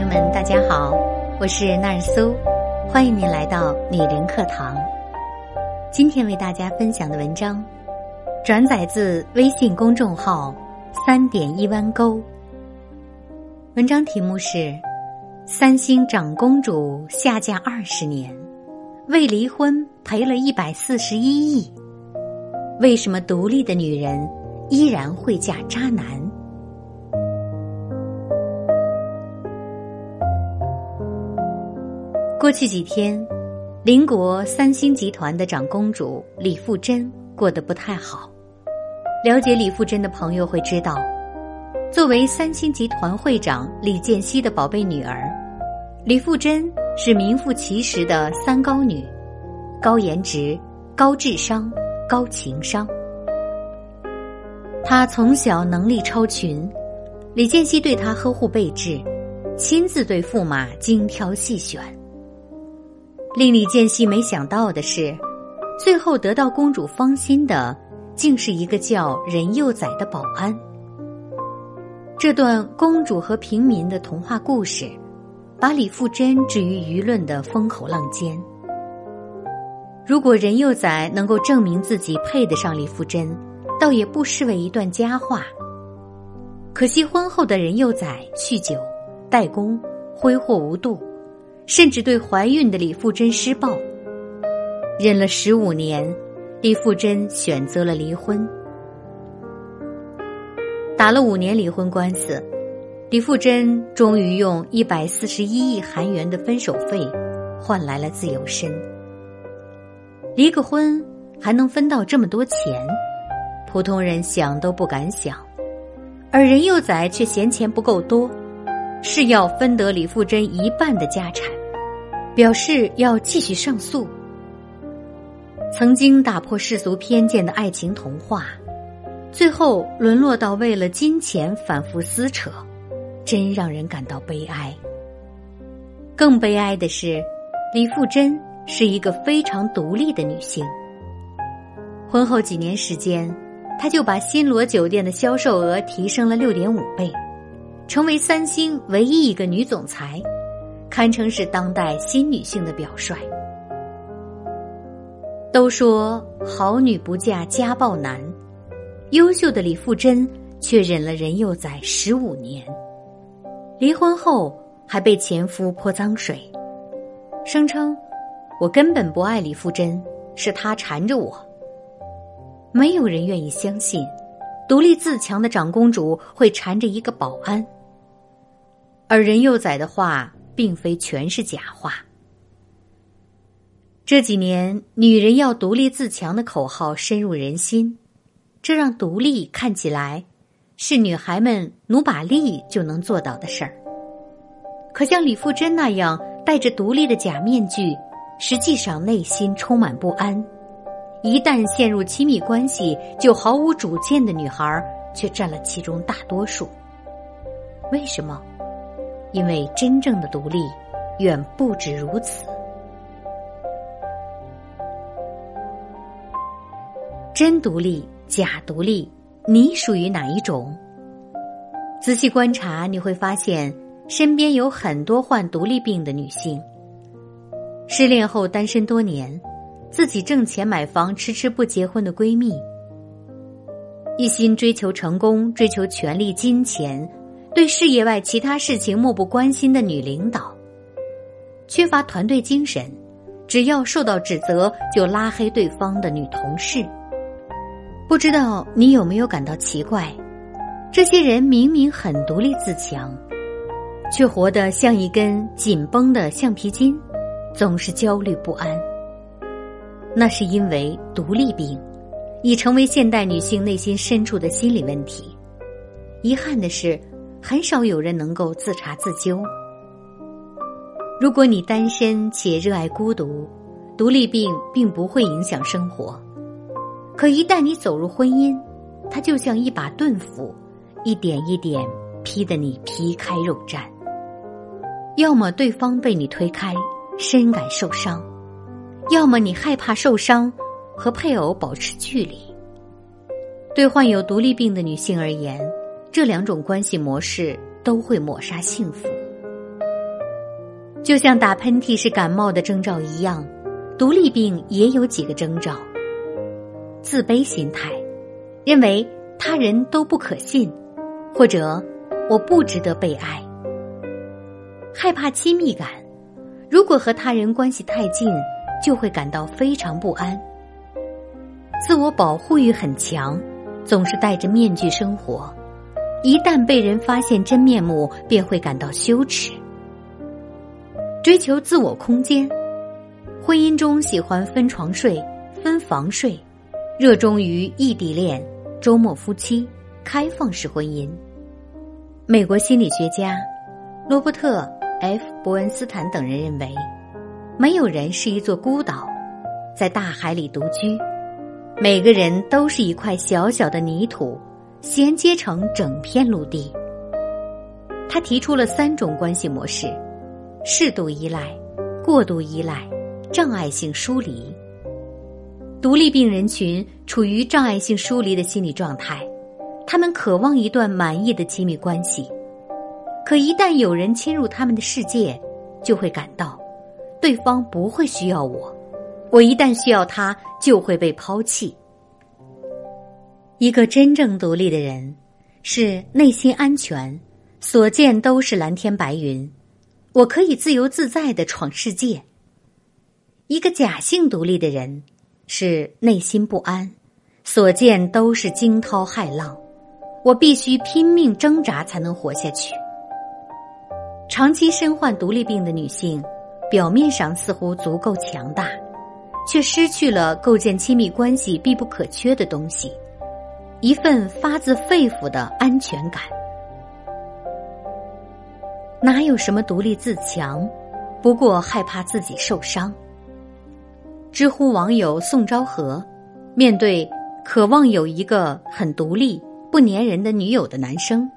朋友们，大家好，我是纳尔苏，欢迎您来到女人课堂。今天为大家分享的文章，转载自微信公众号“三点一弯钩”。文章题目是：三星长公主下嫁二十年，为离婚赔了一百四十一亿。为什么独立的女人依然会嫁渣男？过去几天，邻国三星集团的长公主李富珍过得不太好。了解李富珍的朋友会知道，作为三星集团会长李健熙的宝贝女儿，李富珍是名副其实的三高女：高颜值、高智商、高情商。她从小能力超群，李健熙对她呵护备至，亲自对驸马精挑细选。令李建熙没想到的是，最后得到公主芳心的，竟是一个叫任幼宰的保安。这段公主和平民的童话故事，把李富真置于舆论的风口浪尖。如果任幼宰能够证明自己配得上李富真，倒也不失为一段佳话。可惜婚后的任幼宰酗酒、怠工、挥霍无度。甚至对怀孕的李富珍施暴，忍了十五年，李富珍选择了离婚。打了五年离婚官司，李富珍终于用一百四十一亿韩元的分手费换来了自由身。离个婚还能分到这么多钱，普通人想都不敢想，而任幼宰却嫌钱不够多，是要分得李富珍一半的家产。表示要继续上诉。曾经打破世俗偏见的爱情童话，最后沦落到为了金钱反复撕扯，真让人感到悲哀。更悲哀的是，李富真是一个非常独立的女性。婚后几年时间，她就把新罗酒店的销售额提升了六点五倍，成为三星唯一一个女总裁。堪称是当代新女性的表率。都说好女不嫁家暴男，优秀的李富真却忍了任幼宰十五年，离婚后还被前夫泼脏水，声称我根本不爱李富真，是他缠着我。没有人愿意相信，独立自强的长公主会缠着一个保安，而任幼宰的话。并非全是假话。这几年，女人要独立自强的口号深入人心，这让独立看起来是女孩们努把力就能做到的事儿。可像李富真那样戴着独立的假面具，实际上内心充满不安，一旦陷入亲密关系就毫无主见的女孩，却占了其中大多数。为什么？因为真正的独立，远不止如此。真独立，假独立，你属于哪一种？仔细观察，你会发现身边有很多患独立病的女性。失恋后单身多年，自己挣钱买房，迟迟不结婚的闺蜜，一心追求成功，追求权力、金钱。对事业外其他事情漠不关心的女领导，缺乏团队精神，只要受到指责就拉黑对方的女同事。不知道你有没有感到奇怪？这些人明明很独立自强，却活得像一根紧绷的橡皮筋，总是焦虑不安。那是因为独立病已成为现代女性内心深处的心理问题。遗憾的是。很少有人能够自查自纠。如果你单身且热爱孤独，独立病并不会影响生活。可一旦你走入婚姻，它就像一把钝斧，一点一点劈得你皮开肉绽。要么对方被你推开，深感受伤；要么你害怕受伤，和配偶保持距离。对患有独立病的女性而言。这两种关系模式都会抹杀幸福。就像打喷嚏是感冒的征兆一样，独立病也有几个征兆：自卑心态，认为他人都不可信，或者我不值得被爱；害怕亲密感，如果和他人关系太近，就会感到非常不安；自我保护欲很强，总是戴着面具生活，一旦被人发现真面目，便会感到羞耻。追求自我空间，婚姻中喜欢分床睡、分房睡，热衷于异地恋、周末夫妻、开放式婚姻。美国心理学家罗伯特 ·F· 伯恩斯坦等人认为，没有人是一座孤岛，在大海里独居，每个人都是一块小小的泥土，衔接成整片陆地。他提出了三种关系模式。适度依赖、过度依赖、障碍性疏离。独立病人群处于障碍性疏离的心理状态，他们渴望一段满意的亲密关系，可一旦有人侵入他们的世界，就会感到对方不会需要我，我一旦需要他就会被抛弃。一个真正独立的人，是内心安全，所见都是蓝天白云。我可以自由自在的闯世界。一个假性独立的人是内心不安，所见都是惊涛骇浪。我必须拼命挣扎才能活下去。长期身患独立病的女性，表面上似乎足够强大，却失去了构建亲密关系必不可缺的东西——一份发自肺腑的安全感。哪有什么独立自强，不过害怕自己受伤。知乎网友宋昭和，面对渴望有一个很独立、不粘人的女友的男生，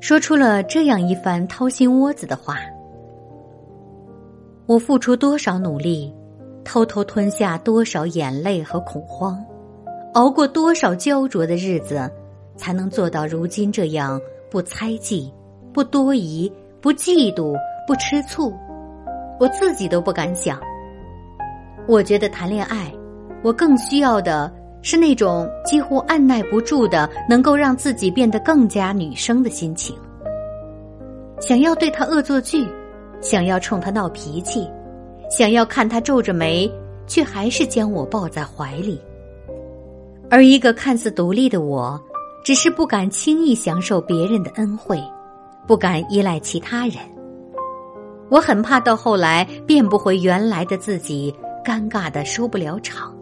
说出了这样一番掏心窝子的话：“我付出多少努力，偷偷吞下多少眼泪和恐慌，熬过多少焦灼的日子，才能做到如今这样不猜忌、不多疑。”不嫉妒，不吃醋，我自己都不敢想。我觉得谈恋爱，我更需要的是那种几乎按耐不住的，能够让自己变得更加女生的心情。想要对他恶作剧，想要冲他闹脾气，想要看他皱着眉，却还是将我抱在怀里。而一个看似独立的我，只是不敢轻易享受别人的恩惠。不敢依赖其他人，我很怕到后来变不回原来的自己，尴尬的收不了场。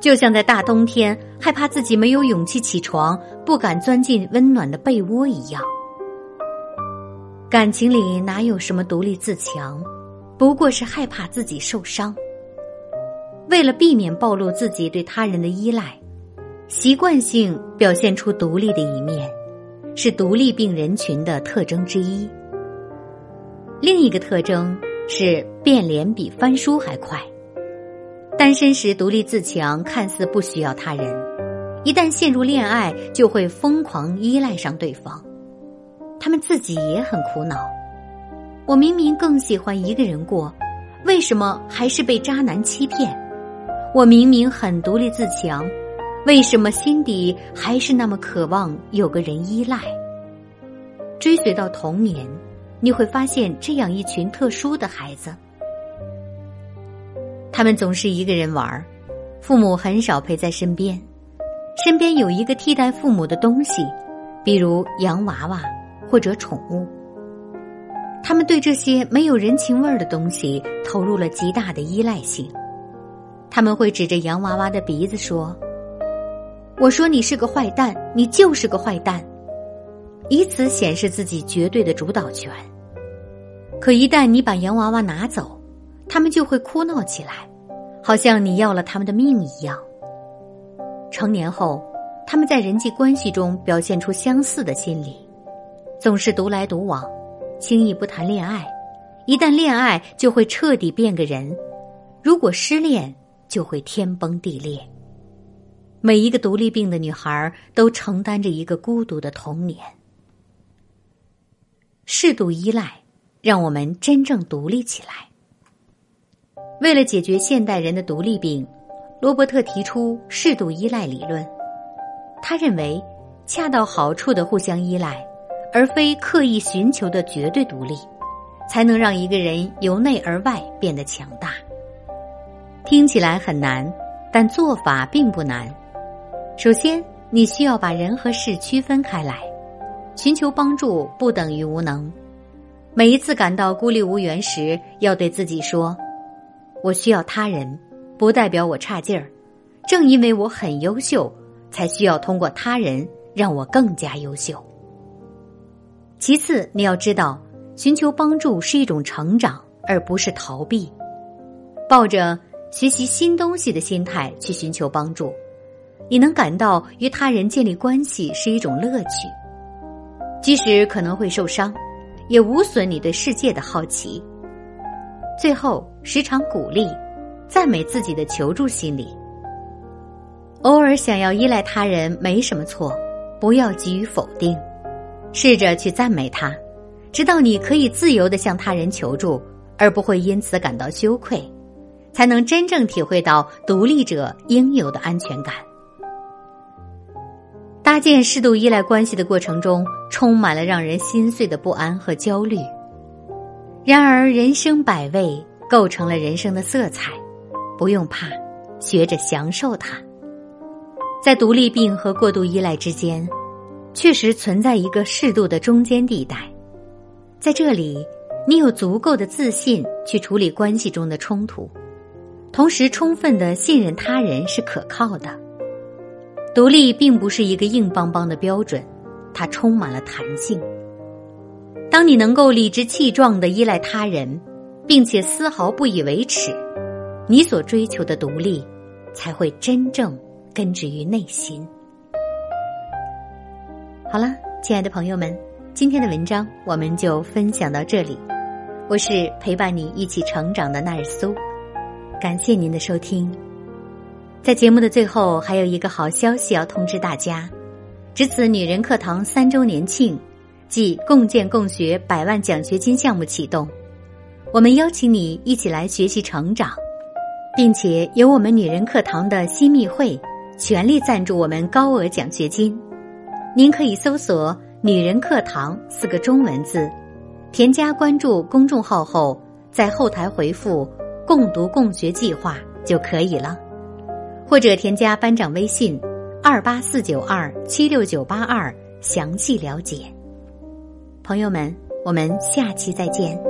就像在大冬天害怕自己没有勇气起床，不敢钻进温暖的被窝一样。感情里哪有什么独立自强，不过是害怕自己受伤。为了避免暴露自己对他人的依赖，习惯性表现出独立的一面。是独立病人群的特征之一。另一个特征是变脸比翻书还快。单身时独立自强，看似不需要他人；一旦陷入恋爱，就会疯狂依赖上对方。他们自己也很苦恼。我明明更喜欢一个人过，为什么还是被渣男欺骗？我明明很独立自强。为什么心底还是那么渴望有个人依赖？追随到童年，你会发现这样一群特殊的孩子，他们总是一个人玩儿父母很少陪在身边，身边有一个替代父母的东西，比如洋娃娃或者宠物。他们对这些没有人情味儿的东西投入了极大的依赖性，他们会指着洋娃娃的鼻子说。我说你是个坏蛋，你就是个坏蛋，以此显示自己绝对的主导权。可一旦你把洋娃娃拿走，他们就会哭闹起来，好像你要了他们的命一样。成年后，他们在人际关系中表现出相似的心理，总是独来独往，轻易不谈恋爱。一旦恋爱，就会彻底变个人；如果失恋，就会天崩地裂。每一个独立病的女孩都承担着一个孤独的童年。适度依赖让我们真正独立起来。为了解决现代人的独立病，罗伯特提出适度依赖理论。他认为，恰到好处的互相依赖，而非刻意寻求的绝对独立，才能让一个人由内而外变得强大。听起来很难，但做法并不难。首先，你需要把人和事区分开来。寻求帮助不等于无能。每一次感到孤立无援时，要对自己说：“我需要他人，不代表我差劲儿。正因为我很优秀，才需要通过他人让我更加优秀。”其次，你要知道，寻求帮助是一种成长，而不是逃避。抱着学习新东西的心态去寻求帮助，你能感到与他人建立关系是一种乐趣。即使可能会受伤，也无损你对世界的好奇。最后，时常鼓励、赞美自己的求助心理。偶尔想要依赖他人没什么错，不要急于否定，试着去赞美他，直到你可以自由的向他人求助，而不会因此感到羞愧，才能真正体会到独立者应有的安全感。搭建适度依赖关系的过程中，充满了让人心碎的不安和焦虑。然而，人生百味构成了人生的色彩，不用怕，学着享受它。在独立病和过度依赖之间，确实存在一个适度的中间地带。在这里，你有足够的自信去处理关系中的冲突，同时充分的信任他人是可靠的。独立并不是一个硬邦邦的标准，它充满了弹性。当你能够理直气壮的依赖他人，并且丝毫不以为耻，你所追求的独立才会真正根植于内心。好了，亲爱的朋友们，今天的文章我们就分享到这里。我是陪伴你一起成长的奈尔苏，感谢您的收听。在节目的最后，还有一个好消息要通知大家：值此女人课堂三周年庆，即共建共学百万奖学金项目启动。我们邀请你一起来学习成长，并且由我们女人课堂的新密会全力赞助我们高额奖学金。您可以搜索“女人课堂”四个中文字，添加关注公众号后，在后台回复“共读共学计划”就可以了。或者添加班长微信二八四九二七六九八二，详细了解。朋友们，我们下期再见。